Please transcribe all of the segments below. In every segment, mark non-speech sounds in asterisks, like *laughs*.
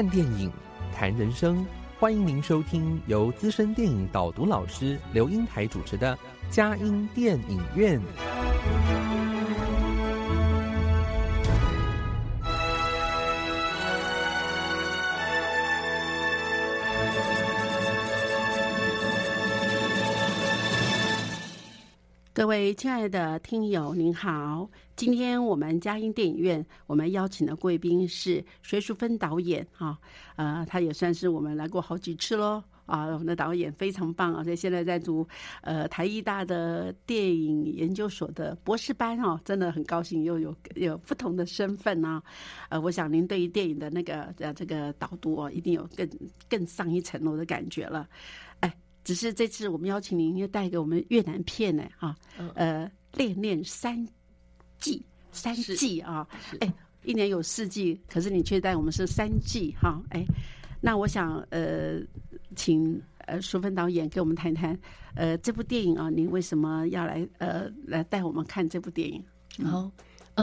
看电影，谈人生，欢迎您收听由资深电影导读老师刘英台主持的佳音电影院。各位亲爱的听友，您好！今天我们嘉音电影院，我们邀请的贵宾是隋淑芬导演，哈，呃，他也算是我们来过好几次喽，啊，我们的导演非常棒啊，在现在在读呃台艺大的电影研究所的博士班哦，真的很高兴又有有不同的身份啊，呃，我想您对于电影的那个呃这个导读哦，一定有更更上一层楼的感觉了。只是这次我们邀请您，又带给我们越南片呢，哈，呃，恋恋三季，三季啊，哎，一年有四季，可是你却带我们是三季，哈，哎，那我想，呃，请呃淑芬导演给我们谈谈，呃，这部电影啊，您为什么要来，呃，来带我们看这部电影？好。嗯，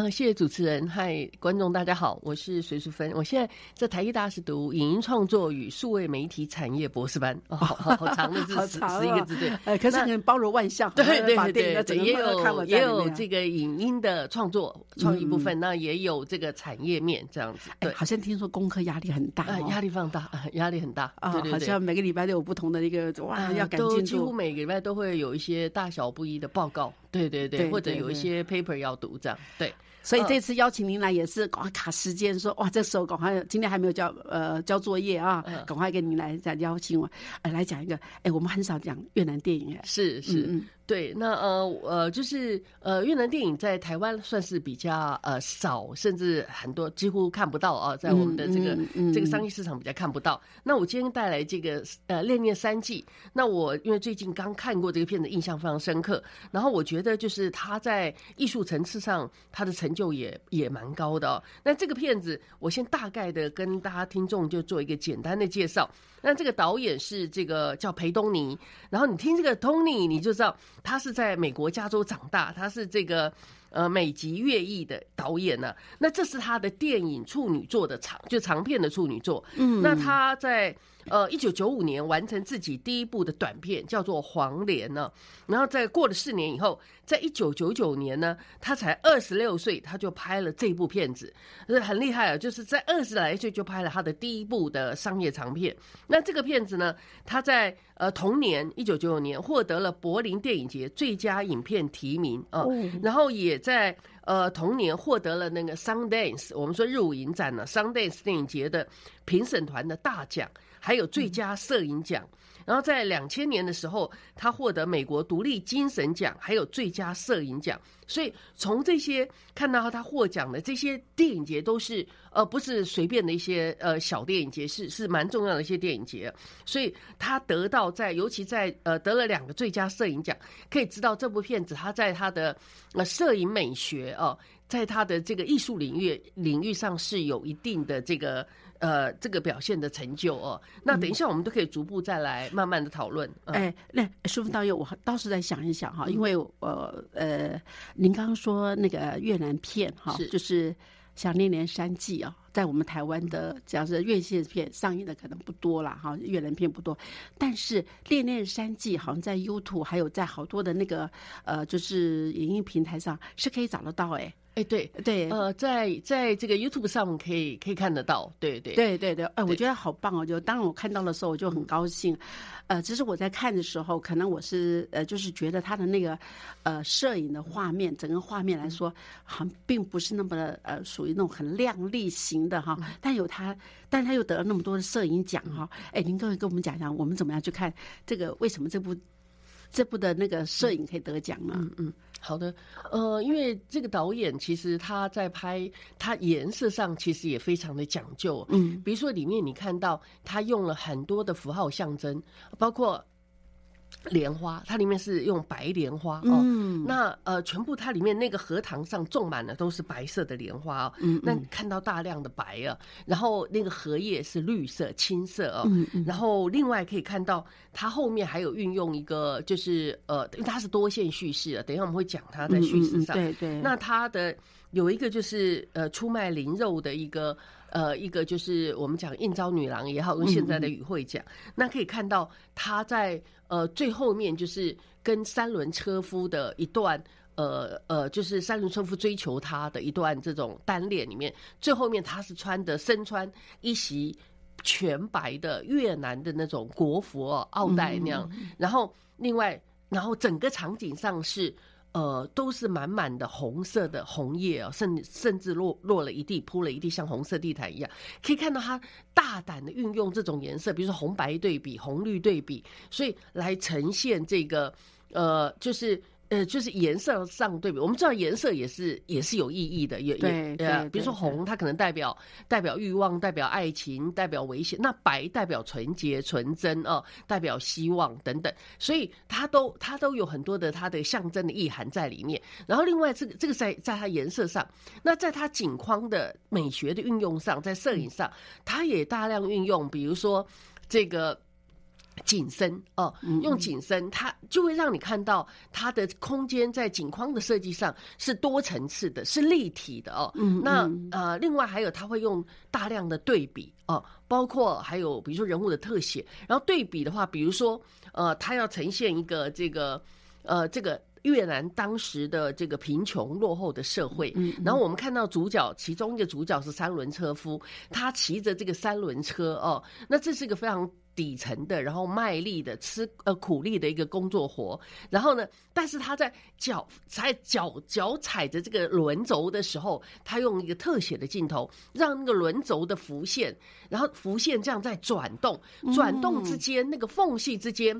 谢谢主持人，嗨，观众大家好，我是隋淑芬，我现在在台艺大是读影音创作与数位媒体产业博士班，哦好好长的字，*laughs* 十十一个字对，哎，可是很包罗万象，对对对对，也有也有这个影音的创作创意部分，那也有这个产业面这样子，对，好像听说功课压力很大，压力放大，*laughs* 压力很大，对对，好像每个礼拜都有不同的一个哇，要赶进度，几乎每个礼拜都会有一些大小不一的报告，对对对，或者有一些 paper 要读这样，对。所以这次邀请您来也是赶快卡时间，说哇，这时候赶快今天还没有交呃交作业啊，赶快跟您来再邀请我，呃来讲一个，哎，我们很少讲越南电影哎，是是。对，那呃呃，就是呃，越南电影在台湾算是比较呃少，甚至很多几乎看不到啊，在我们的这个这个商业市场比较看不到。那我今天带来这个呃《恋恋三季》，那我因为最近刚看过这个片子，印象非常深刻。然后我觉得就是他在艺术层次上，他的成就也也蛮高的。哦那这个片子，我先大概的跟大家听众就做一个简单的介绍。那这个导演是这个叫裴东尼，然后你听这个 Tony，你就知道。他是在美国加州长大，他是这个呃美籍越裔的导演呢。那这是他的电影处女作的长，就长片的处女作。嗯，那他在。呃，一九九五年完成自己第一部的短片，叫做《黄连》呢。然后在过了四年以后，在一九九九年呢，他才二十六岁，他就拍了这部片子，是很厉害啊！就是在二十来岁就拍了他的第一部的商业长片。那这个片子呢，他在呃同年一九九九年获得了柏林电影节最佳影片提名啊，然后也在呃同年获得了那个 Sundance，我们说日舞影展呢，Sundance 电影节的评审团的大奖。还有最佳摄影奖，然后在两千年的时候，他获得美国独立精神奖，还有最佳摄影奖。所以从这些看到他获奖的这些电影节，都是呃不是随便的一些呃小电影节，是是蛮重要的一些电影节。所以他得到在尤其在呃得了两个最佳摄影奖，可以知道这部片子他在他的呃摄影美学哦，在他的这个艺术领域领域上是有一定的这个。呃，这个表现的成就哦，那等一下我们都可以逐步再来慢慢的讨论。哎，那舒服导演，我倒是在想一想哈，因为我呃，您刚刚说那个越南片哈，就是想念恋三季》啊，在我们台湾的只要是院线片上映的可能不多了哈，越南片不多，但是《恋恋三季》好像在 YouTube 还有在好多的那个呃，就是影音平台上是可以找得到哎。哎，对对，呃，在在这个 YouTube 上可以可以看得到，对对对对对，哎，我觉得好棒哦！就当我看到的时候，我就很高兴。呃，其实我在看的时候，可能我是呃，就是觉得他的那个呃摄影的画面，整个画面来说，好像并不是那么的呃，属于那种很亮丽型的哈。但有他，但他又得了那么多的摄影奖哈。哎，您各位跟我们讲讲，我们怎么样去看这个？为什么这部？这部的那个摄影可以得奖吗？嗯嗯，好的，呃，因为这个导演其实他在拍，他颜色上其实也非常的讲究，嗯，比如说里面你看到他用了很多的符号象征，包括。莲花，它里面是用白莲花哦。嗯那呃，全部它里面那个荷塘上种满了都是白色的莲花哦。嗯那你看到大量的白啊，然后那个荷叶是绿色、青色哦。嗯嗯然后另外可以看到，它后面还有运用一个，就是呃，因为它是多线叙事啊。等一下我们会讲它在叙事上。对对，那它的有一个就是呃出卖灵肉的一个呃一个就是我们讲应招女郎也好，用现在的语汇讲，那可以看到她在呃最后面就是跟三轮车夫的一段。呃呃，就是三轮车夫追求她的一段这种单恋里面，最后面她是穿的身穿一袭全白的越南的那种国服哦，奥黛那样，然后另外，然后整个场景上是呃都是满满的红色的红叶哦，甚甚至落落了一地，铺了一地像红色地毯一样，可以看到他大胆的运用这种颜色，比如说红白对比、红绿对比，所以来呈现这个呃就是。呃，就是颜色上对比，我们知道颜色也是也是有意义的，也对也对呃，比如说红，它可能代表代表欲望，代表爱情，代表危险；那白代表纯洁、纯真哦，代表希望等等，所以它都它都有很多的它的象征的意涵在里面。然后另外这个这个在在它颜色上，那在它景框的美学的运用上，在摄影上，它也大量运用，比如说这个。景深哦，用景深，它就会让你看到它的空间在景框的设计上是多层次的，是立体的哦。嗯那呃，另外还有它会用大量的对比哦，包括还有比如说人物的特写，然后对比的话，比如说呃，它要呈现一个这个呃这个。越南当时的这个贫穷落后的社会，然后我们看到主角，其中一个主角是三轮车夫，他骑着这个三轮车哦，那这是一个非常底层的，然后卖力的吃呃苦力的一个工作活，然后呢，但是他在脚踩脚脚踩着这个轮轴的时候，他用一个特写的镜头，让那个轮轴的浮现，然后浮现这样在转动，转动之间那个缝隙之间。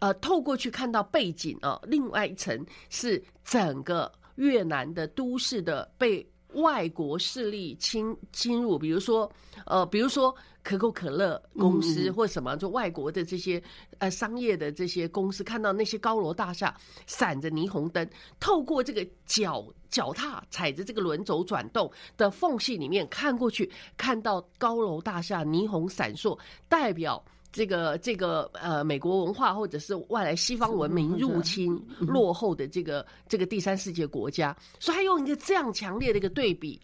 呃，透过去看到背景啊，另外一层是整个越南的都市的被外国势力侵侵入，比如说呃，比如说可口可乐公司或什么，就外国的这些呃商业的这些公司，看到那些高楼大厦闪着霓虹灯，透过这个脚脚踏踩着这个轮轴转动的缝隙里面看过去，看到高楼大厦霓虹闪烁，代表。这个这个呃，美国文化或者是外来西方文明入侵落后的这个这个第三世界国家，所以他用一个这样强烈的一个对比，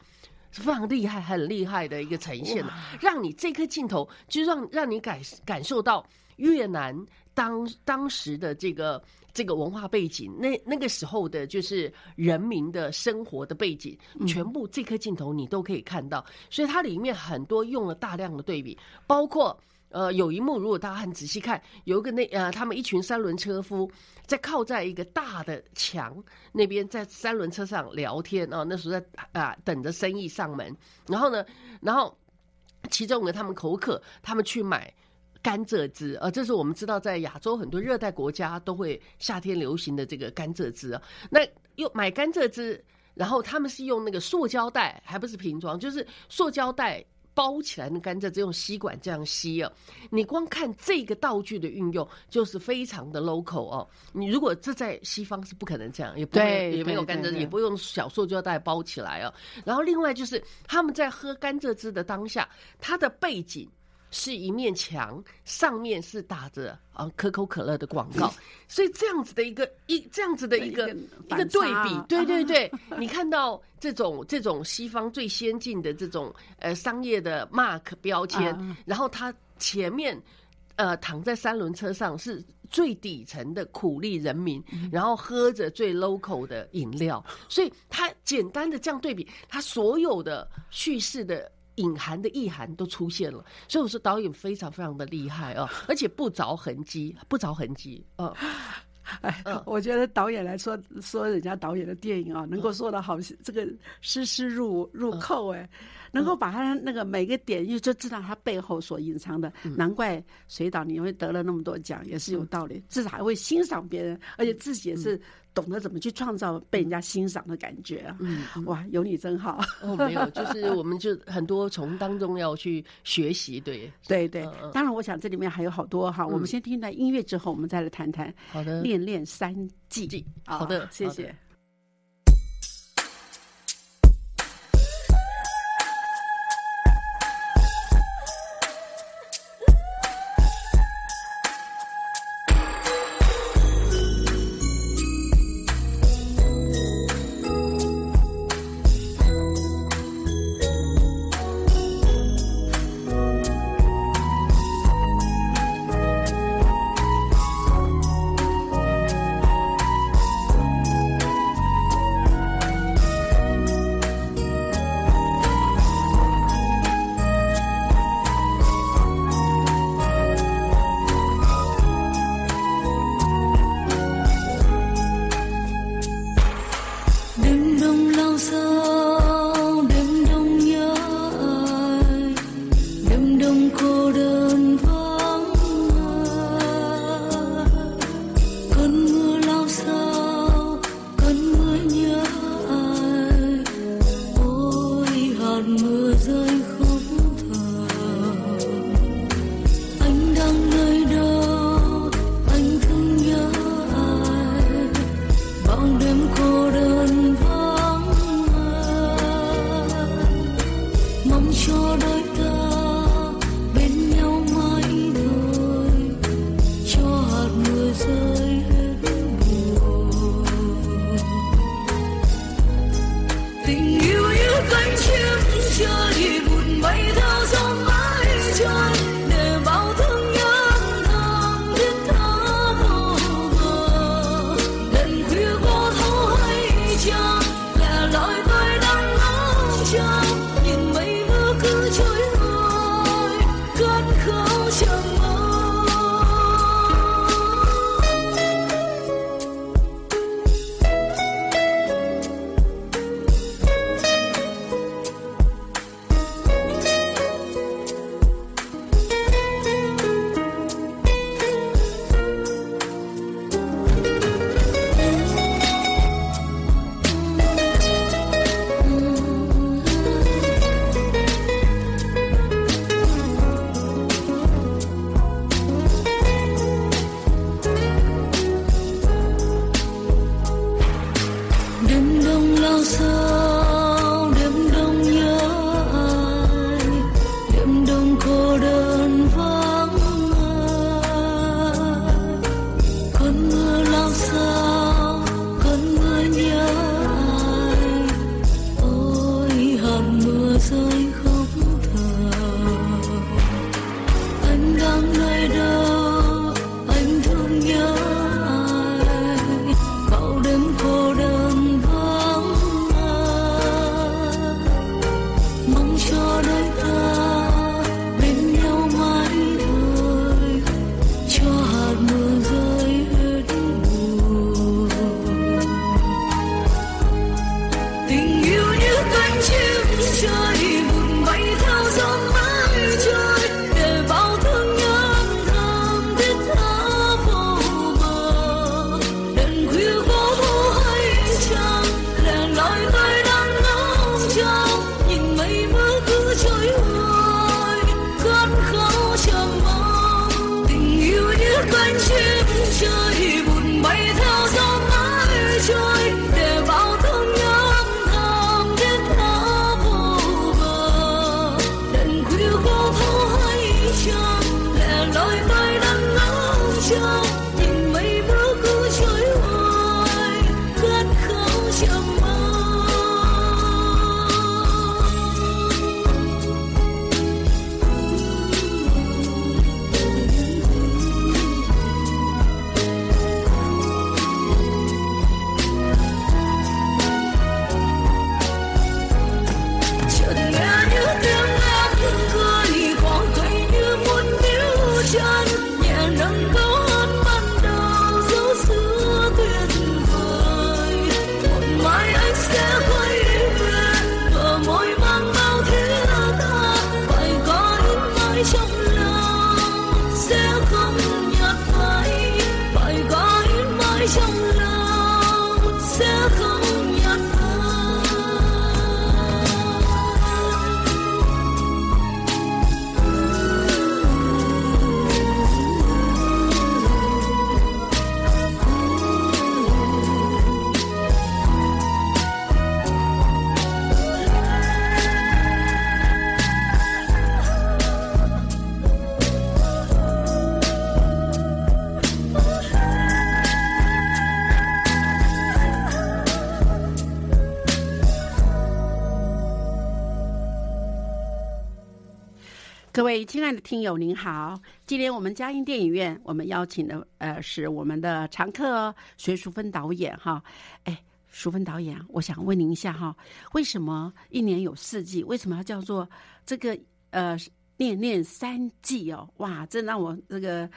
是非常厉害、很厉害的一个呈现，让你这颗镜头就让让你感感受到越南当当时的这个这个文化背景，那那个时候的就是人民的生活的背景，全部这颗镜头你都可以看到，所以它里面很多用了大量的对比，包括。呃，有一幕，如果大家很仔细看，有一个那呃，他们一群三轮车夫在靠在一个大的墙那边，在三轮车上聊天啊。那时候在啊等着生意上门，然后呢，然后其中呢，他们口渴，他们去买甘蔗汁呃，这是我们知道在亚洲很多热带国家都会夏天流行的这个甘蔗汁啊。那又买甘蔗汁，然后他们是用那个塑胶袋，还不是瓶装，就是塑胶袋。包起来的甘蔗，只用吸管这样吸哦！你光看这个道具的运用，就是非常的 local 哦。你如果这在西方是不可能这样，也不会也没有甘蔗，也不用小塑胶袋包起来哦。然后另外就是他们在喝甘蔗汁的当下，它的背景。是一面墙，上面是打着啊可口可乐的广告，*laughs* 所以这样子的一个一这样子的一个一个对比，*laughs* 对对对，你看到这种这种西方最先进的这种呃商业的 mark 标签，然后它前面呃躺在三轮车上是最底层的苦力人民，然后喝着最 local 的饮料，所以他简单的这样对比，他所有的叙事的。隐含的意涵都出现了，所以我说导演非常非常的厉害啊，*laughs* 而且不着痕迹，不着痕迹，啊，哎，我觉得导演来说说人家导演的电影啊，能够说的好，这个丝丝入入扣哎，能够把他那个每个点，又就知道他背后所隐藏的。难怪水导你会得了那么多奖，也是有道理。至少还会欣赏别人，而且自己也是懂得怎么去创造被人家欣赏的感觉啊。嗯，哇，有你真好。哦，没有，就是我们就很多从当中要去学习，对，对对。当然，我想这里面还有好多哈。我们先听一段音乐之后，我们再来谈谈。好的。练练三季，好的，谢谢。走。亲爱的听友，您好！今天我们嘉音电影院，我们邀请的呃是我们的常客隋淑芬导演哈。哎，淑芬导演，我想问您一下哈，为什么一年有四季？为什么要叫做这个呃念念三季哦？哇，这让我这个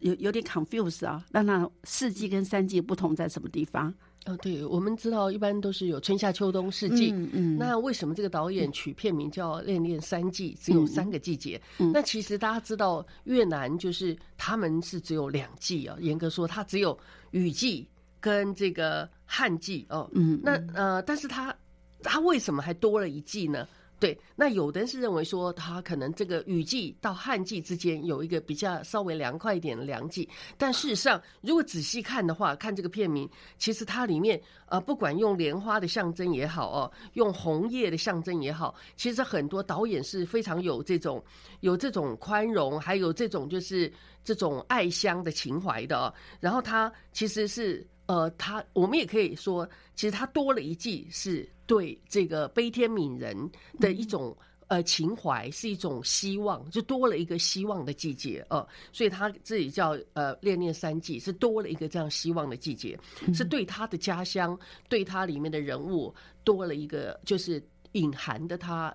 有有点 confuse 啊。那那四季跟三季不同在什么地方？哦，对，我们知道一般都是有春夏秋冬四季。嗯嗯。那为什么这个导演取片名叫《恋恋三季》，只有三个季节？嗯。那其实大家知道，越南就是他们是只有两季啊。严格说，它只有雨季跟这个旱季哦。嗯。那呃，但是它它为什么还多了一季呢？对，那有的人是认为说，他可能这个雨季到旱季之间有一个比较稍微凉快一点的凉季，但事实上，如果仔细看的话，看这个片名，其实它里面呃，不管用莲花的象征也好哦，用红叶的象征也好，其实很多导演是非常有这种有这种宽容，还有这种就是这种爱乡的情怀的哦。然后他其实是呃，他我们也可以说，其实他多了一季是。对这个悲天悯人的一种呃情怀，是一种希望，就多了一个希望的季节呃，所以他自己叫呃恋恋三季，是多了一个这样希望的季节，是对他的家乡，对他里面的人物多了一个就是隐含的他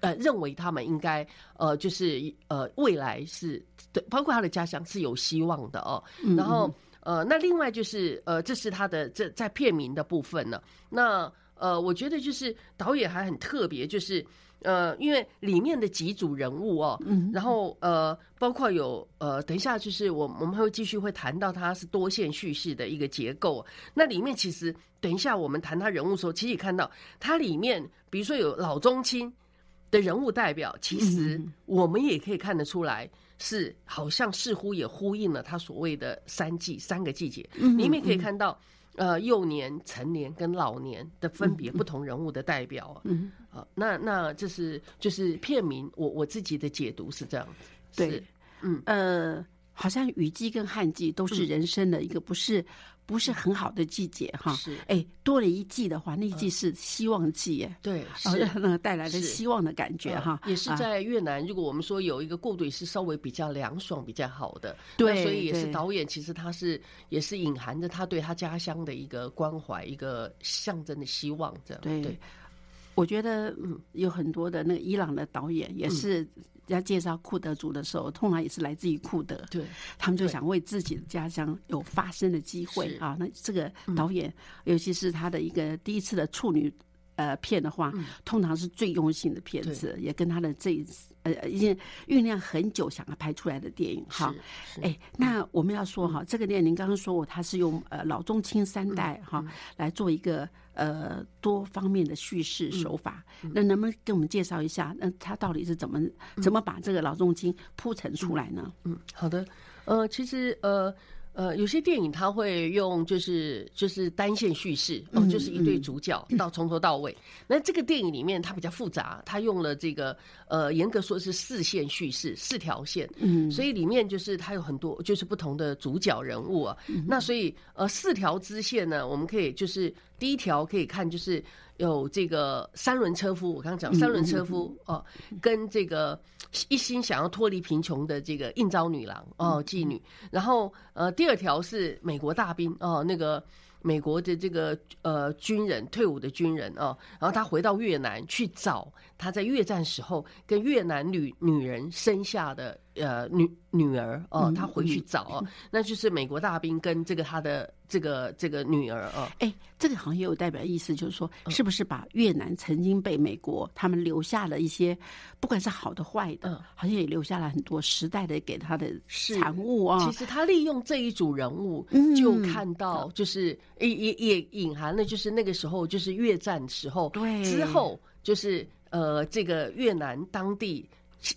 呃认为他们应该呃就是呃未来是对，包括他的家乡是有希望的哦，然后呃那另外就是呃这是他的这在片名的部分呢，那。呃，我觉得就是导演还很特别，就是呃，因为里面的几组人物哦，嗯，然后呃，包括有呃，等一下就是我我们会继续会谈到它是多线叙事的一个结构。那里面其实等一下我们谈他人物的时候，其实也看到它里面，比如说有老中青的人物代表，其实我们也可以看得出来，是好像似乎也呼应了他所谓的三季三个季节，里面可以看到。呃，幼年、成年跟老年的分别不同人物的代表，嗯，好，那那这是就是片名，我我自己的解读是这样子，对，嗯，呃，好像雨季跟旱季都是人生的一个不是。不是很好的季节哈，是。哎，多了一季的话，那一季是希望季耶，对，是 *laughs* 那个带来的希望的感觉哈。也是在越南，如果我们说有一个过渡是稍微比较凉爽、比较好的，对，所以也是导演其实他是也是隐含着他对他家乡的一个关怀，一个象征的希望这样。对，我觉得嗯，有很多的那个伊朗的导演也是。要介绍库德族的时候，通常也是来自于库德，对他们就想为自己的家乡有发声的机会。啊。那这个导演，尤其是他的一个第一次的处女呃片的话，通常是最用心的片子，也跟他的这一次。呃，已经酝酿很久，想要拍出来的电影哈。哎，那我们要说哈，这个电影您刚刚说过，它是用呃老中青三代哈来做一个呃多方面的叙事手法。那能不能给我们介绍一下，那他到底是怎么怎么把这个老中青铺陈出来呢？嗯，好的。呃，其实呃。呃，有些电影他会用就是就是单线叙事哦，就是一对主角到从头到尾。那这个电影里面它比较复杂，它用了这个呃，严格说是四线叙事，四条线。嗯，所以里面就是它有很多就是不同的主角人物啊。那所以呃，四条支线呢，我们可以就是第一条可以看就是有这个三轮车夫，我刚刚讲三轮车夫哦，跟这个。一心想要脱离贫穷的这个应招女郎哦，妓女。然后呃，第二条是美国大兵哦，那个美国的这个呃军人退伍的军人哦，然后他回到越南去找他在越战时候跟越南女女人生下的呃女女儿哦，他回去找哦，那就是美国大兵跟这个他的。这个这个女儿啊，哎，这个行业有代表意思，就是说，是不是把越南曾经被美国他们留下了一些，不管是好的坏的，好像也留下了很多时代的给他的产物啊。其实他利用这一组人物，就看到就是也也也隐含了，就是那个时候就是越战时候，对。之后就是呃这个越南当地。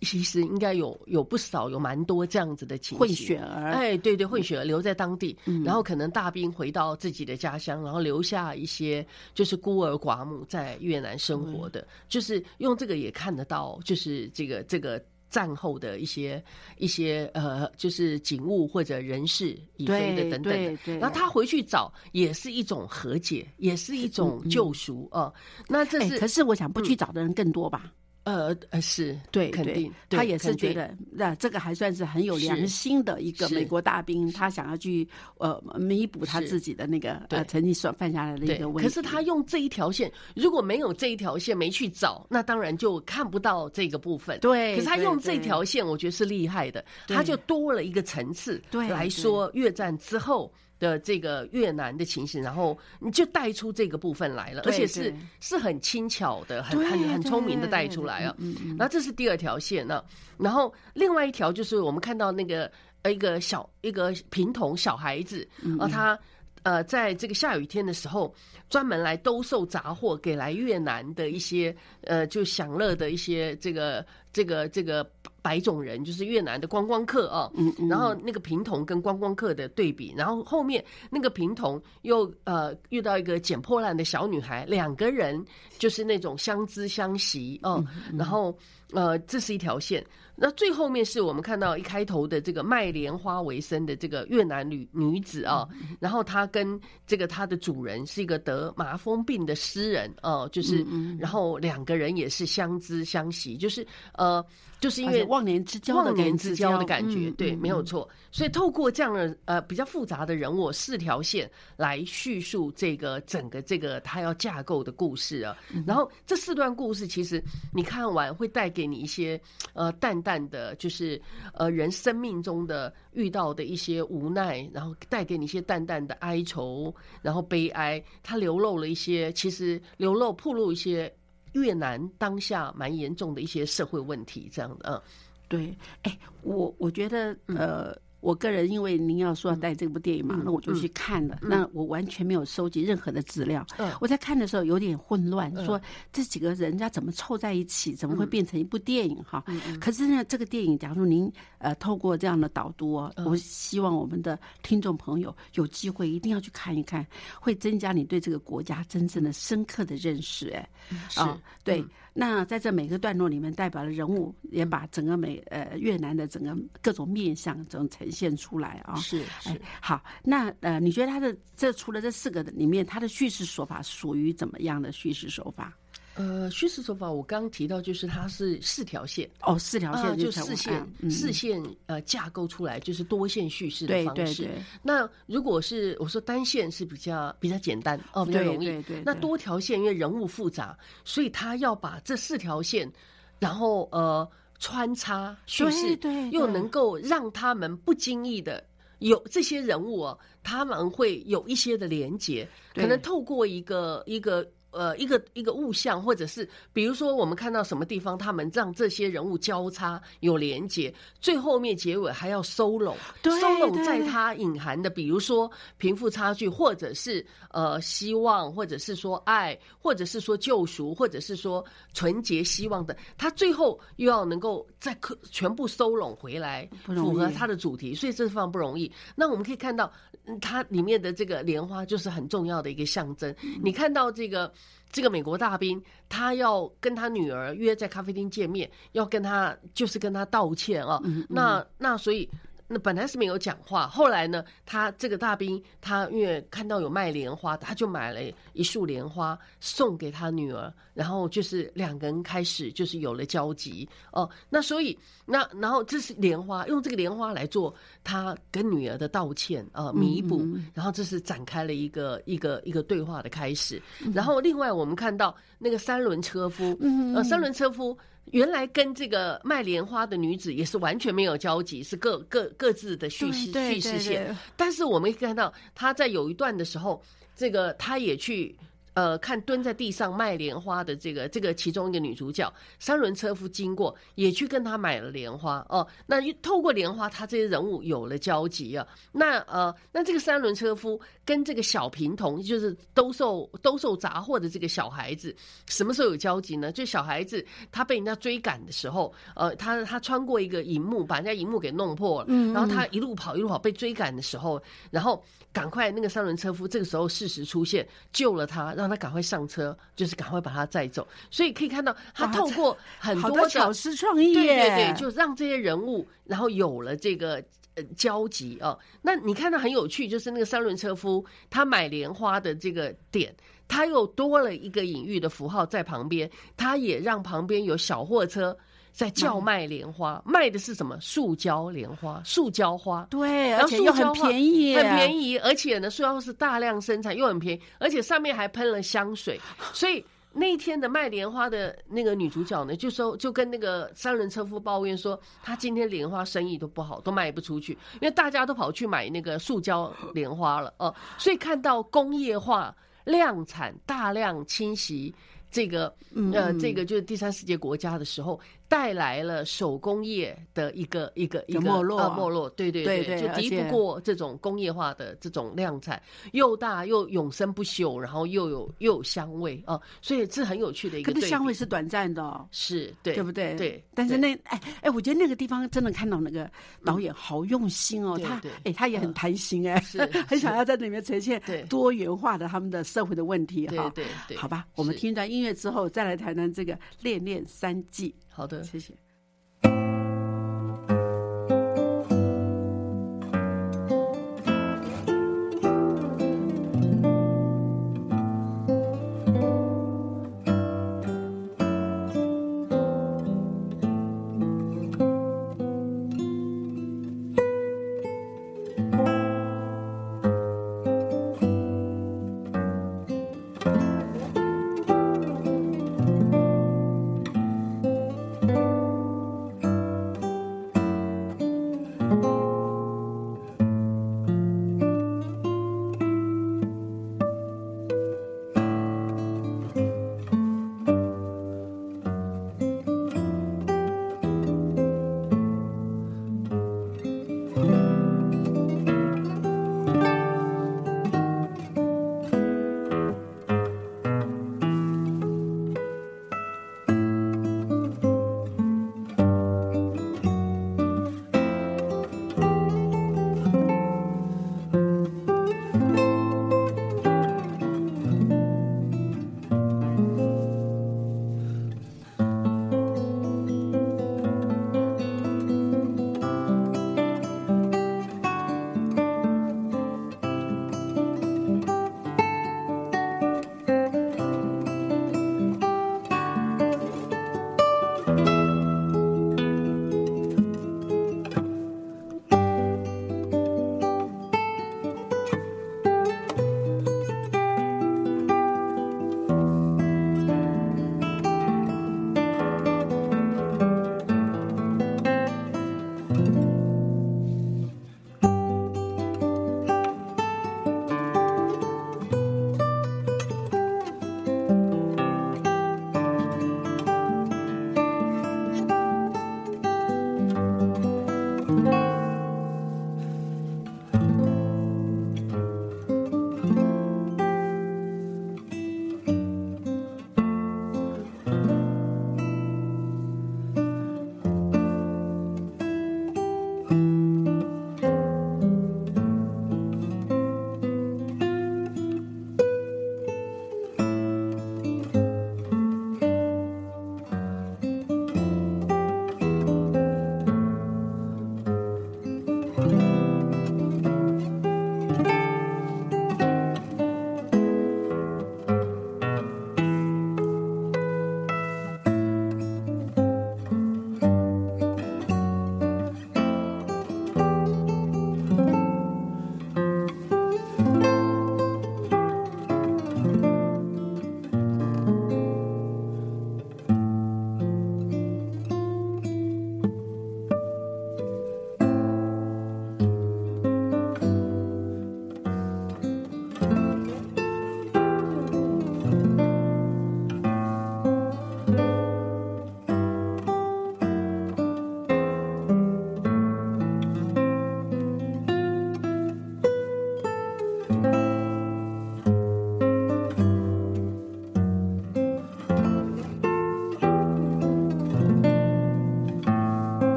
其实应该有有不少有蛮多这样子的情形，混血儿，哎，对对，混血儿留在当地，然后可能大兵回到自己的家乡，然后留下一些就是孤儿寡母在越南生活的，就是用这个也看得到，就是这个这个战后的一些一些呃，就是景物或者人事已非的等等的。然后他回去找也是一种和解，也是一种救赎啊。那这是，可是我想不去找的人更多吧。呃呃，是对，肯定，他也是觉得那这个还算是很有良心的一个美国大兵，他想要去呃弥补他自己的那个呃曾经所犯下来的一个问题。可是他用这一条线，如果没有这一条线没去找，那当然就看不到这个部分。对，可是他用这条线，我觉得是厉害的，他就多了一个层次来说越战之后。的这个越南的情形，然后你就带出这个部分来了，而且是是很轻巧的，很很很聪明的带出来啊。然后这是第二条线呢，然后另外一条就是我们看到那个呃一个小一个平童小孩子啊，他呃在这个下雨天的时候，专门来兜售杂货给来越南的一些呃就享乐的一些这个这个这个。白种人就是越南的观光客啊，嗯，然后那个平童跟观光客的对比，然后后面那个平童又呃遇到一个捡破烂的小女孩，两个人就是那种相知相惜哦，然后呃这是一条线，那最后面是我们看到一开头的这个卖莲花为生的这个越南女女子啊，然后她跟这个她的主人是一个得麻风病的诗人哦，就是然后两个人也是相知相惜，就是呃。就是因为忘年之交忘年之交的感觉，对，没有错。所以透过这样的呃比较复杂的人物四条线来叙述这个整个这个他要架构的故事啊。然后这四段故事其实你看完会带给你一些呃淡淡的，就是呃人生命中的遇到的一些无奈，然后带给你一些淡淡的哀愁，然后悲哀。它流露了一些，其实流露铺露一些。越南当下蛮严重的一些社会问题，这样的，嗯，对，哎，我我觉得，呃。我个人因为您要说要带这部电影嘛，那我就去看了。那我完全没有收集任何的资料。我在看的时候有点混乱，说这几个人家怎么凑在一起，怎么会变成一部电影？哈。可是呢，这个电影，假如您呃透过这样的导读，我希望我们的听众朋友有机会一定要去看一看，会增加你对这个国家真正的深刻的认识。哎，是对。那在这每个段落里面，代表的人物，也把整个美呃越南的整个各种面相这种呈现出来啊。是是好，那呃，你觉得他的这除了这四个里面，他的叙事手法属于怎么样的叙事手法？呃，叙事手法我刚刚提到，就是它是四条线哦，四条线就四线四线呃架构出来就是多线叙事的方式。那如果是我说单线是比较比较简单哦，比较容易。对那多条线因为人物复杂，所以他要把这四条线，然后呃穿插叙事，又能够让他们不经意的有这些人物哦，他们会有一些的连接，可能透过一个一个。呃，一个一个物象，或者是比如说，我们看到什么地方，他们让这些人物交叉有连接，最后面结尾还要收拢，收拢在它隐含的，比如说贫富差距，或者是呃希望，或者是说爱，或者是说救赎，或者是说纯洁希望的，它最后又要能够再可全部收拢回来，符合它的主题，所以这非常不容易。那我们可以看到，它里面的这个莲花就是很重要的一个象征。你看到这个。这个美国大兵，他要跟他女儿约在咖啡厅见面，要跟他就是跟他道歉啊。那那所以。那本来是没有讲话，后来呢，他这个大兵，他因为看到有卖莲花，他就买了一束莲花送给他女儿，然后就是两个人开始就是有了交集哦。那所以那然后这是莲花，用这个莲花来做他跟女儿的道歉啊，弥补，然后这是展开了一个一个一个对话的开始。然后另外我们看到那个三轮车夫，呃，三轮车夫。原来跟这个卖莲花的女子也是完全没有交集，是各各各自的叙事叙事线。但是我们看到他在有一段的时候，这个他也去。呃，看蹲在地上卖莲花的这个这个其中一个女主角，三轮车夫经过，也去跟她买了莲花哦。那透过莲花，他这些人物有了交集啊。那呃，那这个三轮车夫跟这个小贫童，就是兜售兜售杂货的这个小孩子，什么时候有交集呢？就小孩子他被人家追赶的时候，呃，他他穿过一个荧幕，把人家荧幕给弄破了，然后他一路跑一路跑，被追赶的时候，然后赶快那个三轮车夫这个时候适时出现，救了他，让。他赶快上车，就是赶快把他载走。所以可以看到，他透过很多的巧思创意，对对对，就让这些人物，然后有了这个呃交集哦。那你看到很有趣，就是那个三轮车夫他买莲花的这个点。他又多了一个隐喻的符号在旁边，他也让旁边有小货车在叫卖莲花，卖的是什么？塑胶莲花，塑胶花。对，而且又很便宜，很便宜，而且呢，塑胶是大量生产，又很便宜，而且上面还喷了香水，所以。那一天的卖莲花的那个女主角呢，就说就跟那个三轮车夫抱怨说，她今天莲花生意都不好，都卖不出去，因为大家都跑去买那个塑胶莲花了。哦、所以看到工业化量产大量侵袭这个呃这个就是第三世界国家的时候，带来了手工业的一个一个一个没落呃没落，对对对对就敌不过这种工业化的这种量产，又大又永生不朽，然后又有又有香味啊、所以是很有趣的一个。可是香味是短暂的哦。是对对不对？对，但是那哎哎，我觉得那个地方真的看到那个导演好用心哦，他哎他也很贪心哎，是 *laughs* 很想要在里面呈现多元化的他们的社会的问题哈。对对对，好吧，我们听一段音乐之后再来谈谈这个《恋恋三季好的》，。谢谢。《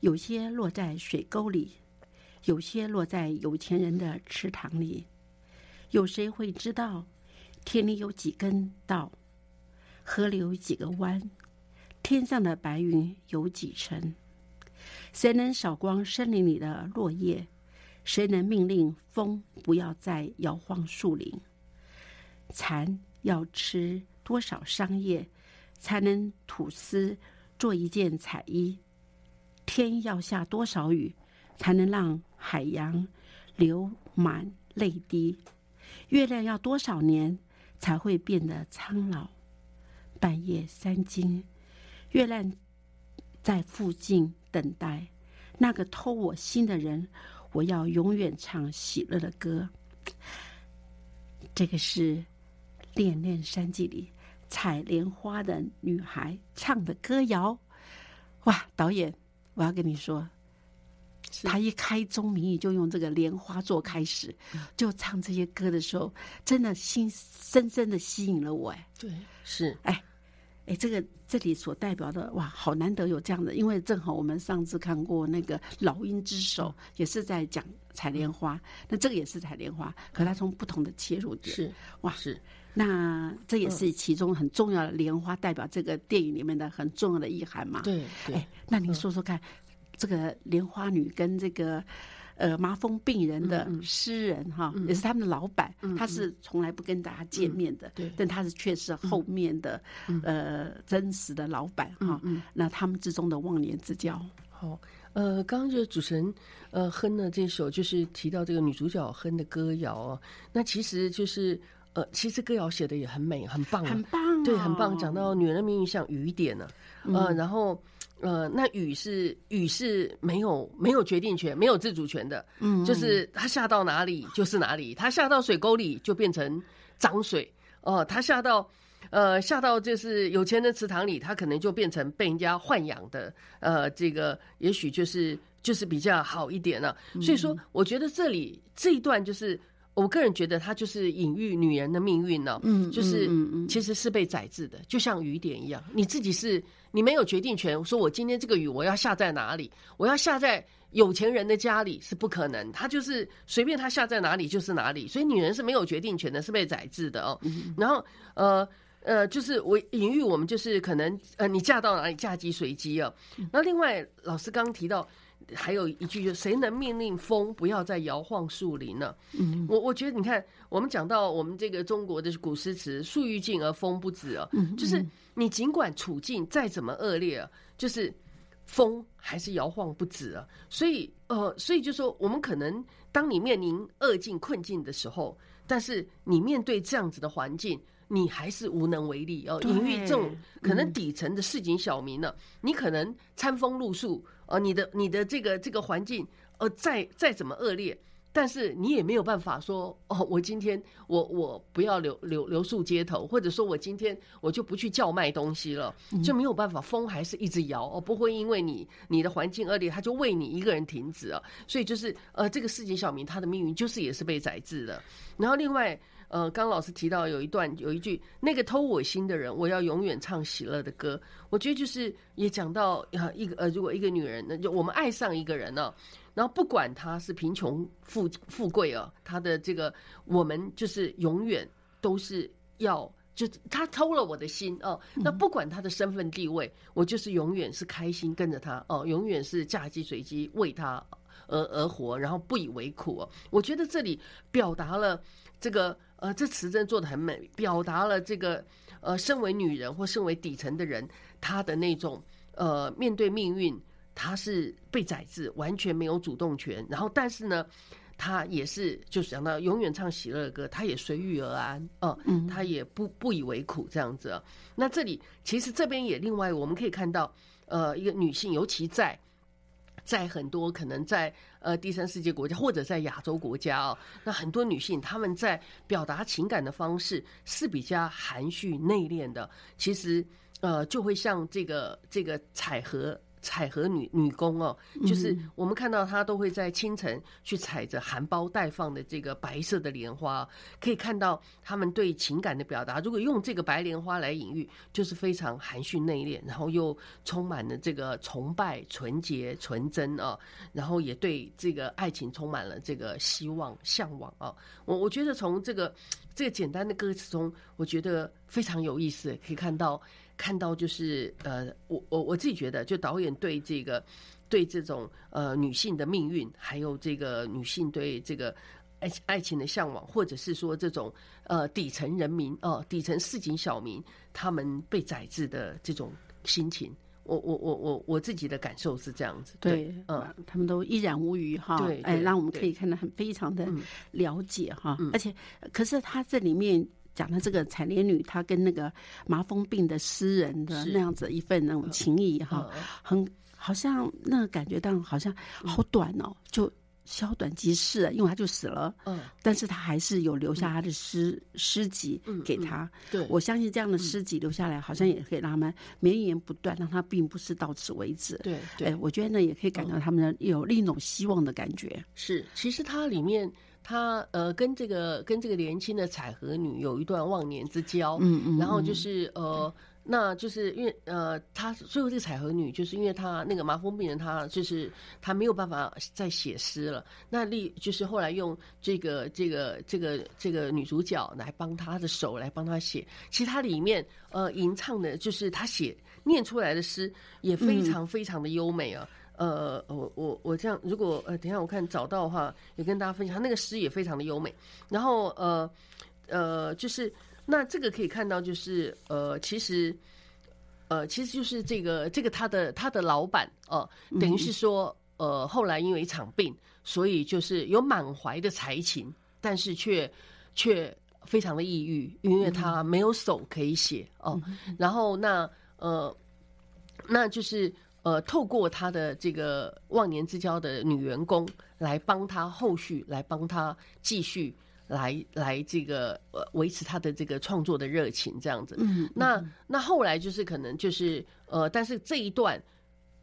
有些落在水沟里，有些落在有钱人的池塘里。有谁会知道，田里有几根稻，河里有几个弯，天上的白云有几层？谁能扫光森林里的落叶？谁能命令风不要再摇晃树林？蚕要吃多少桑叶，才能吐丝做一件彩衣？天要下多少雨，才能让海洋流满泪滴？月亮要多少年才会变得苍老？半夜三更，月亮在附近等待那个偷我心的人。我要永远唱喜乐的歌。这个是《恋恋山记》里采莲花的女孩唱的歌谣。哇，导演，我要跟你说。他一开宗明义就用这个莲花做开始，就唱这些歌的时候，真的心深深的吸引了我。哎，对，是，哎，哎，这个这里所代表的，哇，好难得有这样的，因为正好我们上次看过那个《老鹰之手》，也是在讲采莲花，那这个也是采莲花，可他从不同的切入点，是，哇，是，那这也是其中很重要的莲花代表这个电影里面的很重要的意涵嘛？对，哎，那您说说看。这个莲花女跟这个呃麻风病人的诗人哈，也是他们的老板，他是从来不跟大家见面的，但他是却是后面的呃真实的老板哈。那他们之中的忘年之交。好，呃，刚刚就是主持人呃哼了这首，就是提到这个女主角哼的歌谣哦。那其实就是呃，其实歌谣写的也很美，很棒，很棒，对，很棒。讲到女人的命运像雨点呢，呃，然后。呃，那雨是雨是没有没有决定权、没有自主权的，嗯，就是它下到哪里就是哪里，它下到水沟里就变成脏水，哦，它下到呃下到就是有钱的池塘里，它可能就变成被人家豢养的，呃，这个也许就是就是比较好一点了。所以说，我觉得这里这一段就是。我个人觉得，它就是隐喻女人的命运呢。嗯，就是其实是被宰制的，就像雨点一样。你自己是你没有决定权，说我今天这个雨我要下在哪里，我要下在有钱人的家里是不可能。他就是随便他下在哪里就是哪里，所以女人是没有决定权的，是被宰制的哦。然后呃呃，就是我隐喻我们就是可能呃，你嫁到哪里嫁鸡随鸡哦。那另外老师刚提到。还有一句，就谁能命令风不要再摇晃树林呢？嗯，我我觉得，你看，我们讲到我们这个中国的古诗词“树欲静而风不止”啊，就是你尽管处境再怎么恶劣啊，就是风还是摇晃不止啊。所以，呃，所以就说，我们可能当你面临恶境困境的时候，但是你面对这样子的环境。你还是无能为力哦，隐喻这种可能底层的市井小民呢，你可能餐风露宿，呃，你的你的这个这个环境，呃，再再怎么恶劣，但是你也没有办法说，哦，我今天我我不要留留留宿街头，或者说我今天我就不去叫卖东西了，就没有办法，风还是一直摇，哦，不会因为你你的环境恶劣，他就为你一个人停止啊，所以就是呃，这个市井小民他的命运就是也是被宰制的，然后另外。呃，刚老师提到有一段有一句，那个偷我心的人，我要永远唱喜乐的歌。我觉得就是也讲到啊，一个呃，如果一个女人，那就我们爱上一个人呢，然后不管他是贫穷富富贵哦，他的这个我们就是永远都是要，就他偷了我的心哦，那不管他的身份地位，我就是永远是开心跟着他哦，永远是嫁鸡随鸡为他而而活，然后不以为苦哦。我觉得这里表达了这个。呃，这词真做的很美，表达了这个呃，身为女人或身为底层的人，她的那种呃，面对命运，她是被宰制，完全没有主动权。然后，但是呢，她也是就是讲到永远唱喜乐的歌，她也随遇而安，哦，她也不不以为苦这样子。那这里其实这边也另外我们可以看到，呃，一个女性，尤其在在很多可能在呃第三世界国家或者在亚洲国家哦，那很多女性她们在表达情感的方式是比较含蓄内敛的，其实呃就会像这个这个彩荷。采荷女女工哦，就是我们看到她都会在清晨去采着含苞待放的这个白色的莲花，可以看到他们对情感的表达。如果用这个白莲花来隐喻，就是非常含蓄内敛，然后又充满了这个崇拜、纯洁、纯真啊，然后也对这个爱情充满了这个希望、向往啊。我我觉得从这个这个简单的歌词中，我觉得非常有意思，可以看到。看到就是呃，我我我自己觉得，就导演对这个对这种呃女性的命运，还有这个女性对这个爱爱情的向往，或者是说这种呃底层人民哦，底层市井小民他们被宰制的这种心情，我我我我我自己的感受是这样子。对，嗯，他们都依然无语哈。对，哎，让我们可以看得很非常的了解哈。而且，可是他这里面。讲的这个采莲女，她跟那个麻风病的诗人的那样子一份那种情谊哈，很好像那个感觉到好像好短哦，就消短即逝，因为他就死了。嗯，但是他还是有留下他的诗诗集给他。对，我相信这样的诗集留下来，好像也可以让他们绵延不断，让他并不是到此为止。对对，我觉得呢，也可以感到他们的有另一种希望的感觉。是，其实它里面。他呃跟这个跟这个年轻的采荷女有一段忘年之交，嗯嗯，然后就是呃，那就是因为呃，他最后这个采荷女就是因为他那个麻风病人，他就是他没有办法再写诗了，那立就是后来用这个这个这个这个女主角来帮他的手来帮他写，其实他里面呃吟唱的就是他写念出来的诗也非常非常的优美啊。呃，我我我这样，如果呃，等下我看找到的话，也跟大家分享，他那个诗也非常的优美。然后呃呃，就是那这个可以看到，就是呃，其实呃，其实就是这个这个他的他的老板哦，等于是说呃，后来因为一场病，所以就是有满怀的才情，但是却却非常的抑郁，因为他没有手可以写哦。然后那呃，那就是。呃，透过他的这个忘年之交的女员工来帮他后续，来帮他继续来来这个呃维持他的这个创作的热情，这样子。嗯，那那后来就是可能就是呃，但是这一段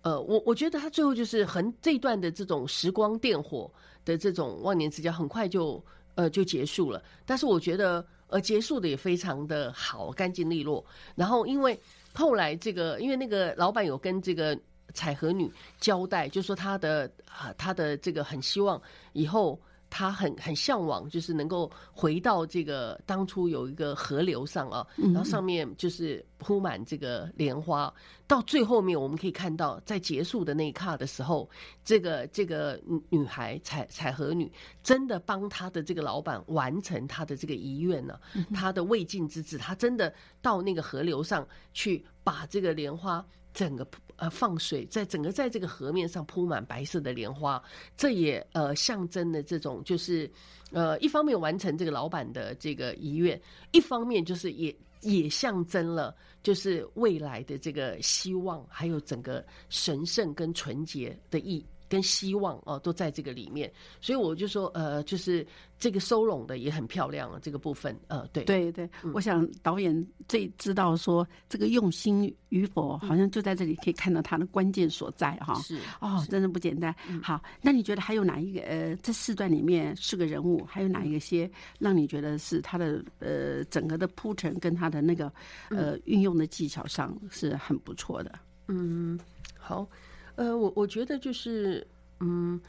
呃，我我觉得他最后就是很这一段的这种时光电火的这种忘年之交很快就呃就结束了。但是我觉得呃结束的也非常的好，干净利落。然后因为后来这个因为那个老板有跟这个。彩荷女交代，就说她的啊，她的这个很希望以后，她很很向往，就是能够回到这个当初有一个河流上啊，然后上面就是铺满这个莲花。到最后面，我们可以看到，在结束的那一刻的时候，这个这个女孩彩彩荷女真的帮她的这个老板完成她的这个遗愿呢，她的未尽之志，她真的到那个河流上去把这个莲花。整个呃放水，在整个在这个河面上铺满白色的莲花，这也呃象征的这种就是呃一方面完成这个老板的这个遗愿，一方面就是也也象征了就是未来的这个希望，还有整个神圣跟纯洁的意。跟希望哦，都在这个里面，所以我就说，呃，就是这个收拢的也很漂亮啊，这个部分，呃，对，对对，我想导演最知道说这个用心与否，好像就在这里可以看到他的关键所在哈。是哦，真的不简单。好，那你觉得还有哪一个？呃，这四段里面四个人物，还有哪一个些让你觉得是他的呃整个的铺陈跟他的那个呃运用的技巧上是很不错的？嗯，好。呃，我我觉得就是，嗯，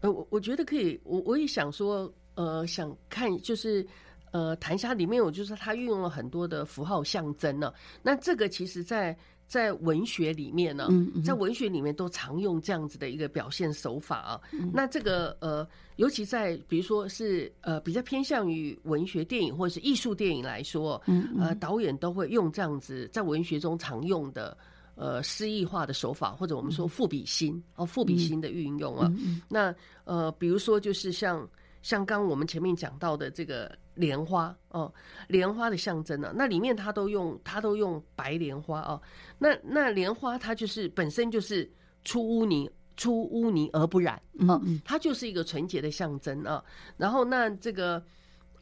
呃，我我觉得可以，我我也想说，呃，想看就是，呃，谈一下里面，我就是它运用了很多的符号象征呢。那这个其实，在在文学里面呢，在文学里面都常用这样子的一个表现手法啊。那这个呃，尤其在比如说是呃比较偏向于文学电影或者是艺术电影来说，呃，导演都会用这样子在文学中常用的。呃，诗意化的手法，或者我们说赋比兴哦，赋比兴的运用啊。那呃，比如说就是像像刚我们前面讲到的这个莲花哦，莲花的象征呢，那里面它都用它都用白莲花哦。那那莲花它就是本身就是出污泥出污泥而不染啊，它就是一个纯洁的象征啊。然后那这个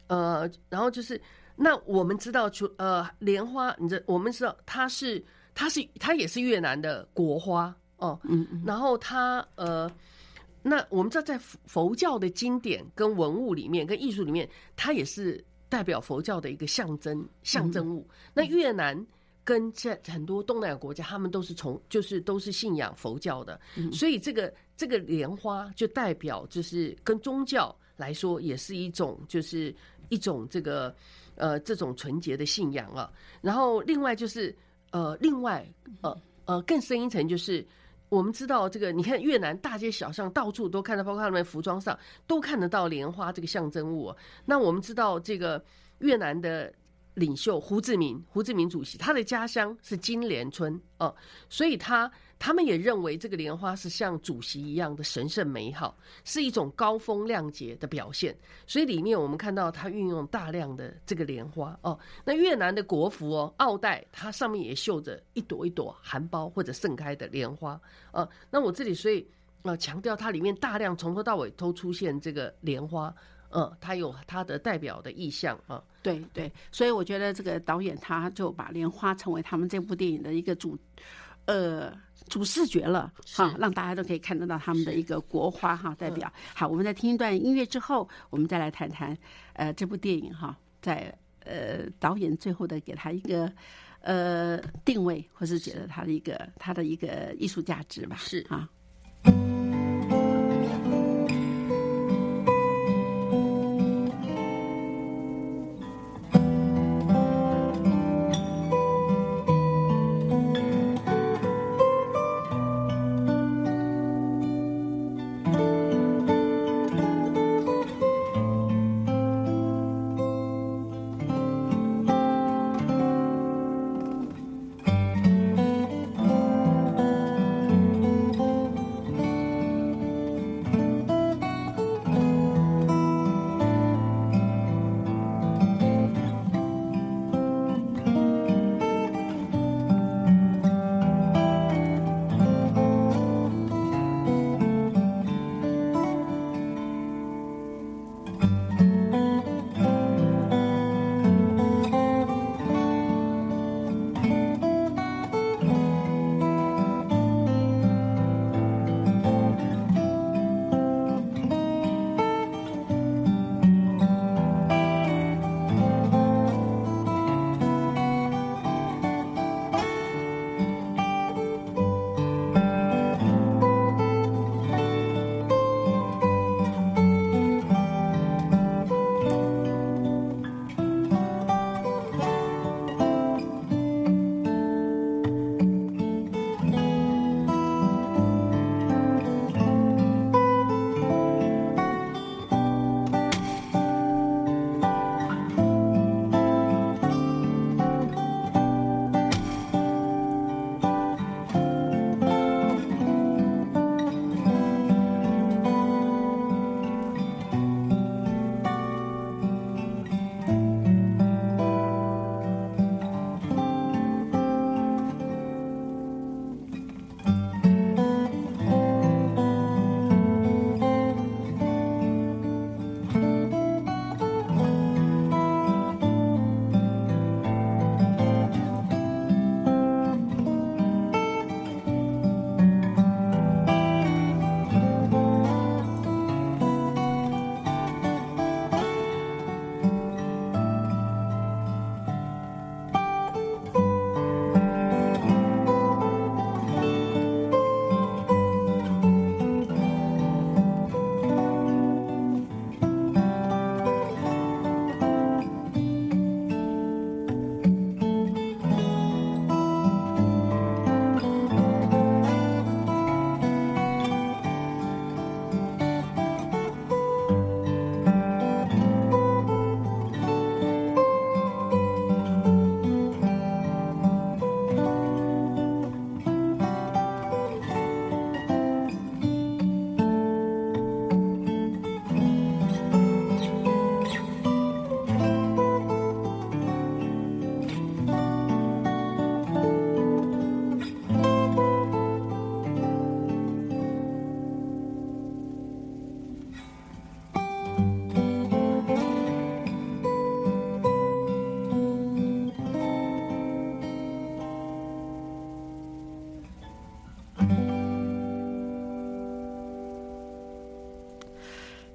呃，然后就是那我们知道，出呃莲花，你这我们知道它是它是它也是越南的国花哦，嗯嗯，然后它呃。那我们知道，在佛教的经典、跟文物里面、跟艺术里面，它也是代表佛教的一个象征、象征物。那越南跟在很多东南亚国家，他们都是从就是都是信仰佛教的，所以这个这个莲花就代表就是跟宗教来说，也是一种就是一种这个呃这种纯洁的信仰啊。然后另外就是呃另外呃呃更深一层就是。我们知道这个，你看越南大街小巷到处都看到，包括他们服装上都看得到莲花这个象征物。那我们知道这个越南的。领袖胡志明，胡志明主席，他的家乡是金莲村哦，所以他他们也认为这个莲花是像主席一样的神圣美好，是一种高风亮节的表现。所以里面我们看到他运用大量的这个莲花哦。那越南的国服哦，奥黛，它上面也绣着一朵一朵含苞或者盛开的莲花哦。那我这里所以呃强调，它里面大量从头到尾都出现这个莲花。嗯，它有它的代表的意象啊，对对，所以我觉得这个导演他就把莲花成为他们这部电影的一个主，呃，主视觉了哈，让大家都可以看得到他们的一个国花哈代表。好，我们在听一段音乐之后，我们再来谈谈呃这部电影哈，在呃导演最后的给他一个呃定位，或是觉得他的一个他的一个艺术价值吧，是啊。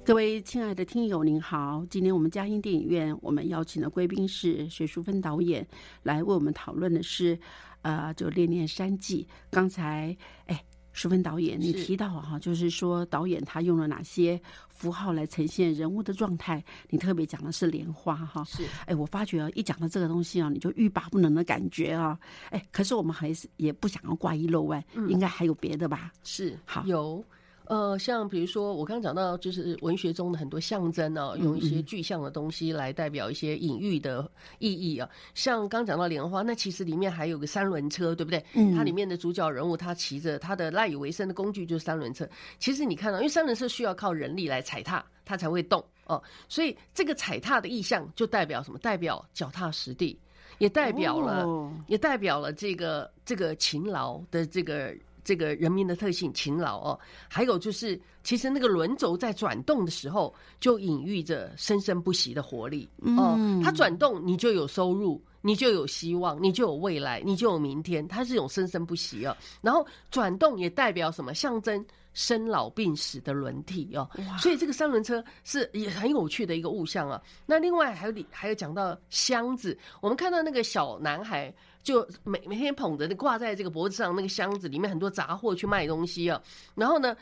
各位亲爱的听友，您好！今天我们嘉欣电影院，我们邀请的贵宾是水淑芬导演，来为我们讨论的是，呃，就《恋恋山记》。刚才，哎，淑芬导演，你提到哈，就是说导演他用了哪些符号来呈现人物的状态？你特别讲的是莲花哈，是。哎，我发觉啊一讲到这个东西啊，你就欲罢不能的感觉啊。哎，可是我们还是也不想要挂一漏万，应该还有别的吧？是，好有。呃，像比如说我刚刚讲到，就是文学中的很多象征呢，用一些具象的东西来代表一些隐喻的意义啊。像刚讲到莲花，那其实里面还有个三轮车，对不对？嗯。它里面的主角人物他骑着他的赖以为生的工具就是三轮车。其实你看到，因为三轮车需要靠人力来踩踏，它才会动哦。所以这个踩踏的意象就代表什么？代表脚踏实地，也代表了，也代表了这个这个勤劳的这个。这个人民的特性，勤劳哦，还有就是，其实那个轮轴在转动的时候，就隐喻着生生不息的活力哦。它转动，你就有收入，你就有希望，你就有未来，你就有明天。它是一种生生不息哦。然后转动也代表什么？象征生老病死的轮替哦。所以这个三轮车是也很有趣的一个物象啊。那另外还有还有讲到箱子，我们看到那个小男孩。就每每天捧着挂在这个脖子上那个箱子里面很多杂货去卖东西啊，然后呢，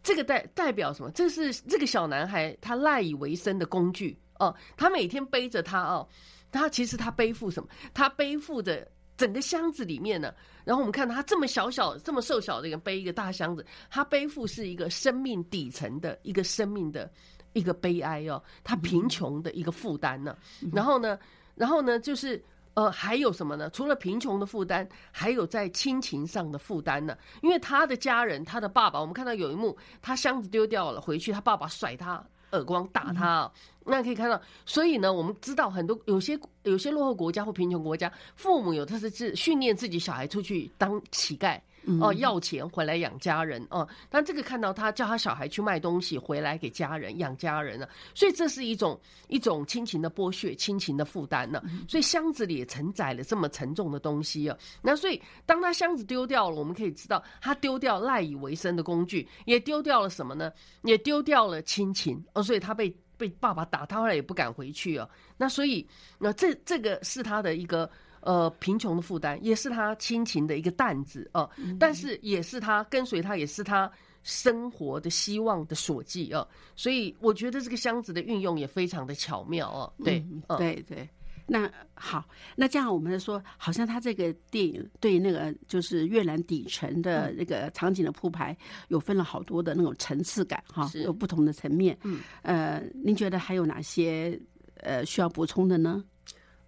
这个代代表什么？这是这个小男孩他赖以为生的工具哦，他每天背着他哦，他其实他背负什么？他背负着整个箱子里面呢。然后我们看他这么小小、这么瘦小的人背一个大箱子，他背负是一个生命底层的一个生命的一个悲哀哦，他贫穷的一个负担呢。然后呢，然后呢，就是。呃，还有什么呢？除了贫穷的负担，还有在亲情上的负担呢。因为他的家人，他的爸爸，我们看到有一幕，他箱子丢掉了，回去他爸爸甩他耳光，打他。那可以看到，所以呢，我们知道很多有些有些落后国家或贫穷国家，父母有的是是训练自己小孩出去当乞丐。哦，要钱回来养家人哦，但这个看到他叫他小孩去卖东西回来给家人养家人了，所以这是一种一种亲情的剥削，亲情的负担呢。所以箱子里也承载了这么沉重的东西啊。那所以当他箱子丢掉了，我们可以知道他丢掉赖以为生的工具，也丢掉了什么呢？也丢掉了亲情哦。所以他被被爸爸打，他后来也不敢回去哦。那所以那这这个是他的一个。呃，贫穷的负担也是他亲情的一个担子哦，但是也是他跟随他，也是他生活的希望的所寄哦。所以我觉得这个箱子的运用也非常的巧妙哦。对，对对。那好，那这样我们说，好像他这个电影对那个就是越南底层的那个场景的铺排，有分了好多的那种层次感哈，有不同的层面。嗯，呃，您觉得还有哪些呃需要补充的呢？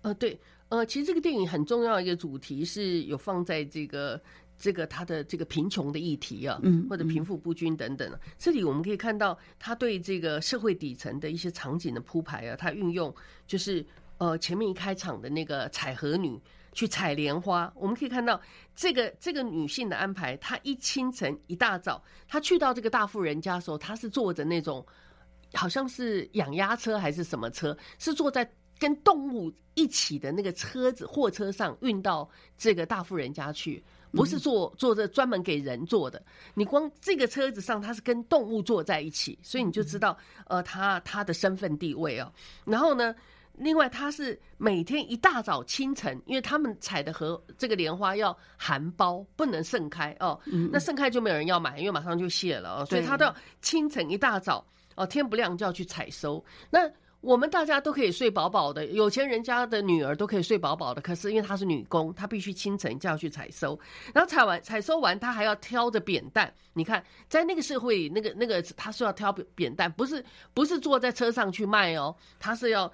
呃，对。呃，其实这个电影很重要一个主题是有放在这个这个他的这个贫穷的议题啊，嗯，或者贫富不均等等。这里我们可以看到他对这个社会底层的一些场景的铺排啊，他运用就是呃前面一开场的那个采荷女去采莲花，我们可以看到这个这个女性的安排，她一清晨一大早，她去到这个大富人家的时候，她是坐着那种好像是养鸭车还是什么车，是坐在。跟动物一起的那个车子、货车上运到这个大富人家去，不是坐坐着专门给人坐的。你光这个车子上，它是跟动物坐在一起，所以你就知道，呃，他他的身份地位哦。然后呢，另外他是每天一大早清晨，因为他们采的和这个莲花要含苞，不能盛开哦。那盛开就没有人要买，因为马上就谢了哦。所以他都要清晨一大早哦，天不亮就要去采收。那我们大家都可以睡饱饱的，有钱人家的女儿都可以睡饱饱的。可是因为她是女工，她必须清晨就要去采收，然后采完采收完，她还要挑着扁担。你看，在那个社会，那个那个，她是要挑扁担，不是不是坐在车上去卖哦，她是要。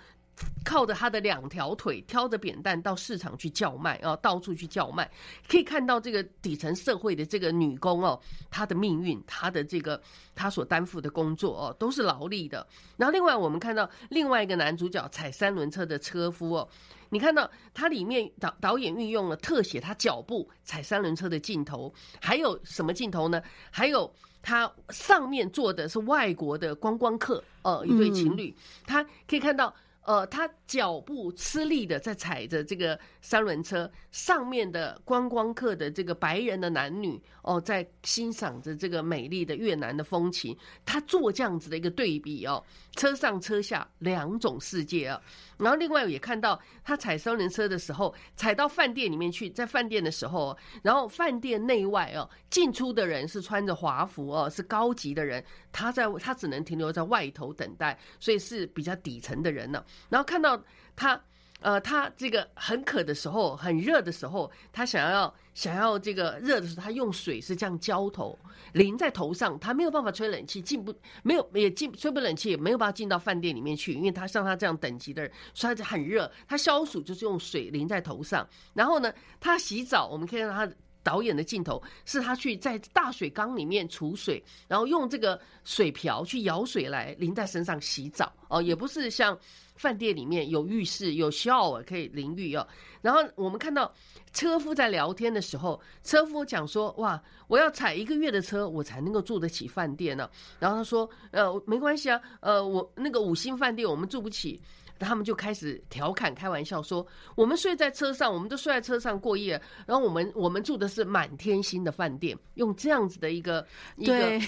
靠着他的两条腿，挑着扁担到市场去叫卖啊，到处去叫卖，可以看到这个底层社会的这个女工哦，她的命运，她的这个她所担负的工作哦，都是劳力的。然后另外我们看到另外一个男主角踩三轮车的车夫哦，你看到他里面导导演运用了特写，他脚步踩三轮车的镜头，还有什么镜头呢？还有他上面坐的是外国的观光客哦，一对情侣，他可以看到。呃，他脚步吃力的在踩着这个三轮车，上面的观光客的这个白人的男女哦，在欣赏着这个美丽的越南的风情。他做这样子的一个对比哦，车上车下两种世界啊。然后另外也看到他踩三轮车的时候，踩到饭店里面去，在饭店的时候，然后饭店内外哦，进出的人是穿着华服哦，是高级的人，他在他只能停留在外头等待，所以是比较底层的人呢。然后看到他，呃，他这个很渴的时候，很热的时候，他想要想要这个热的时候，他用水是这样浇头，淋在头上，他没有办法吹冷气，进不没有也进吹不冷气，也没有办法进到饭店里面去，因为他像他这样等级的人，所以他就很热，他消暑就是用水淋在头上，然后呢，他洗澡，我们可以让他。导演的镜头是他去在大水缸里面储水，然后用这个水瓢去舀水来淋在身上洗澡哦，也不是像饭店里面有浴室有 shower 可以淋浴哦。然后我们看到车夫在聊天的时候，车夫讲说：“哇，我要踩一个月的车，我才能够住得起饭店呢。”然后他说：“呃，没关系啊，呃，我那个五星饭店我们住不起。”他们就开始调侃、开玩笑说：“我们睡在车上，我们都睡在车上过夜。然后我们我们住的是满天星的饭店，用这样子的一个一个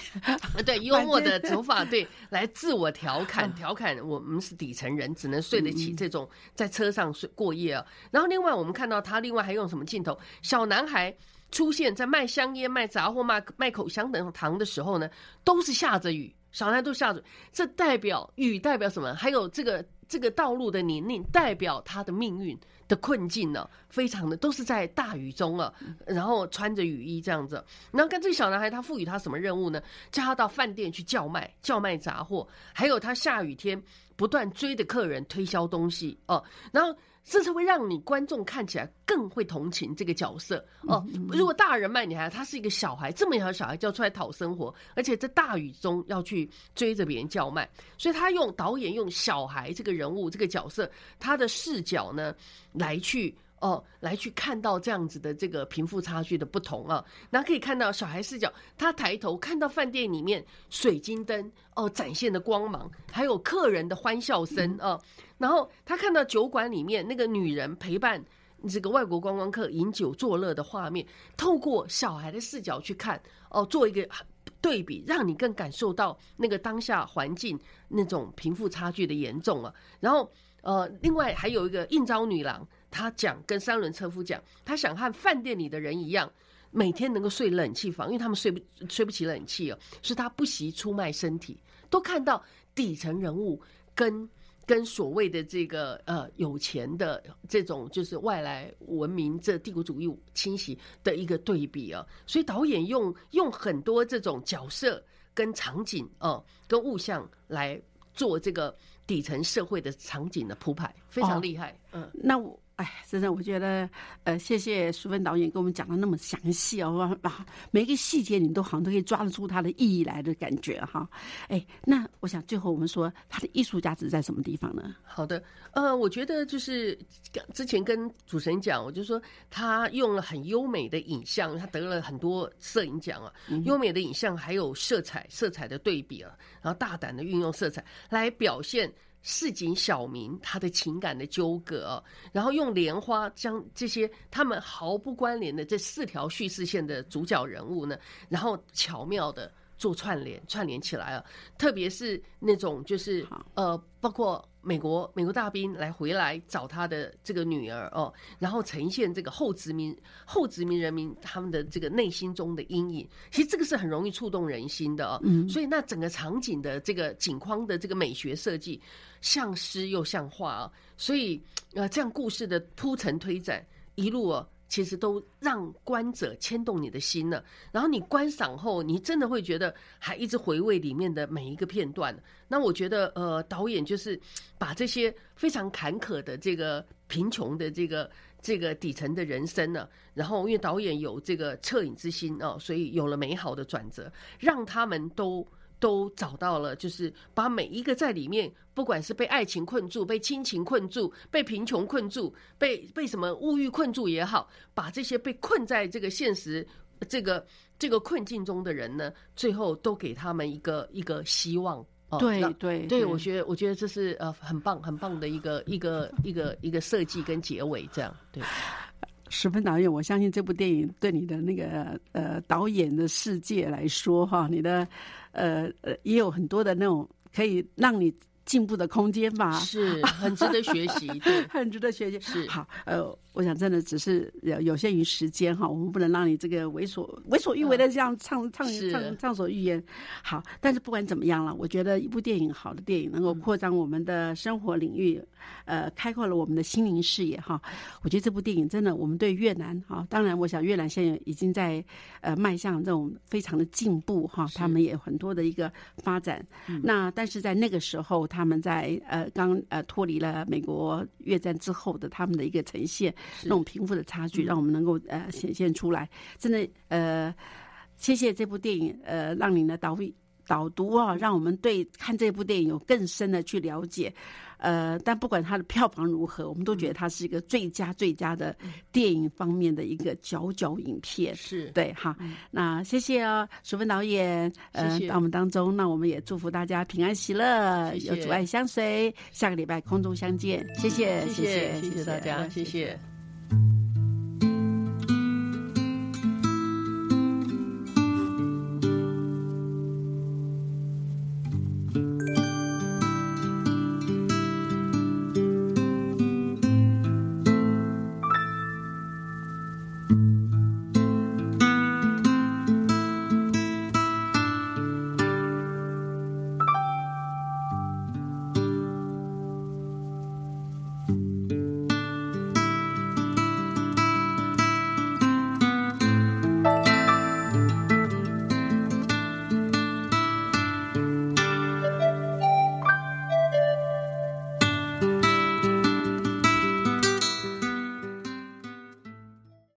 对 *laughs* 幽默的手法，对来自我调侃、调侃我们是底层人，只能睡得起这种在车上睡过夜啊。然后另外我们看到他另外还用什么镜头？小男孩出现在卖香烟、卖杂货、卖卖口香等糖的时候呢，都是下着雨，小男孩都下着，这代表雨代表什么？还有这个。”这个道路的年龄代表他的命运的困境呢，非常的都是在大雨中啊，然后穿着雨衣这样子。然后跟这个小男孩，他赋予他什么任务呢？叫他到饭店去叫卖，叫卖杂货，还有他下雨天不断追着客人推销东西哦，然后。甚至会让你观众看起来更会同情这个角色哦。如果大人卖你还他是一个小孩，这么小的小孩就要出来讨生活，而且在大雨中要去追着别人叫卖，所以他用导演用小孩这个人物这个角色他的视角呢来去。哦，来去看到这样子的这个贫富差距的不同啊，那可以看到小孩视角，他抬头看到饭店里面水晶灯哦展现的光芒，还有客人的欢笑声啊，然后他看到酒馆里面那个女人陪伴这个外国观光客饮酒作乐的画面，透过小孩的视角去看哦，做一个对比，让你更感受到那个当下环境那种贫富差距的严重啊。然后呃，另外还有一个应招女郎。他讲跟三轮车夫讲，他想和饭店里的人一样，每天能够睡冷气房，因为他们睡不睡不起冷气哦，所以他不惜出卖身体。都看到底层人物跟 *laughs* 跟所谓的这个呃有钱的这种就是外来文明这帝国主义侵袭的一个对比啊，所以导演用用很多这种角色跟场景哦跟物象来做这个底层社会的场景的铺排，非常厉害。嗯，那我。哎，真的，我觉得，呃，谢谢淑芬导演给我们讲的那么详细哦，把每一个细节你都好像都可以抓得出它的意义来的感觉哈。哎，那我想最后我们说它的艺术价值在什么地方呢？好的，呃，我觉得就是之前跟主持人讲，我就说他用了很优美的影像，他得了很多摄影奖啊，优美的影像还有色彩，色彩的对比啊，然后大胆的运用色彩来表现。市井小民他的情感的纠葛，然后用莲花将这些他们毫不关联的这四条叙事线的主角人物呢，然后巧妙的做串联，串联起来了。特别是那种就是呃，包括。美国美国大兵来回来找他的这个女儿哦，然后呈现这个后殖民后殖民人民他们的这个内心中的阴影，其实这个是很容易触动人心的哦。嗯，所以那整个场景的这个景框的这个美学设计，像诗又像画啊，所以呃，这样故事的铺陈推展一路哦。其实都让观者牵动你的心了，然后你观赏后，你真的会觉得还一直回味里面的每一个片段。那我觉得，呃，导演就是把这些非常坎坷的这个贫穷的这个这个底层的人生呢，然后因为导演有这个恻隐之心哦，所以有了美好的转折，让他们都。都找到了，就是把每一个在里面，不管是被爱情困住、被亲情困住、被贫穷困住、被被什么物欲困住也好，把这些被困在这个现实、这个这个困境中的人呢，最后都给他们一个一个希望。哦，对对对，我觉得我觉得这是呃很棒很棒的一个一个一个一个设计跟结尾，这样对。十分导演，我相信这部电影对你的那个呃导演的世界来说，哈，你的呃呃也有很多的那种可以让你进步的空间吧，是很值得学习，*laughs* 对，很值得学习。是好，呃，我想真的只是有有限于时间哈，我们不能让你这个为所为所欲为的这样畅畅畅所欲言。好，但是不管怎么样了，我觉得一部电影好的电影能够扩张我们的生活领域，呃，开阔了我们的心灵视野哈。我觉得这部电影真的，我们对越南哈，当然我想越南现在已经在呃迈向这种非常的进步哈，他们也有很多的一个发展。那但是在那个时候，他们在呃刚呃脱离了美国越战之后的他们的一个呈现，那种贫富的差距，让我们能够呃显现出来。真的呃，谢谢这部电影呃，让你的导导读啊，让我们对看这部电影有更深的去了解。呃，但不管它的票房如何，我们都觉得它是一个最佳最佳的电影方面的一个佼佼影片。是。对，哈，那谢谢哦，淑芬导演，呃，到我们当中，那我们也祝福大家平安喜乐，谢谢。有阻碍相随，下个礼拜空中相见，谢谢，谢谢谢谢大家，谢谢。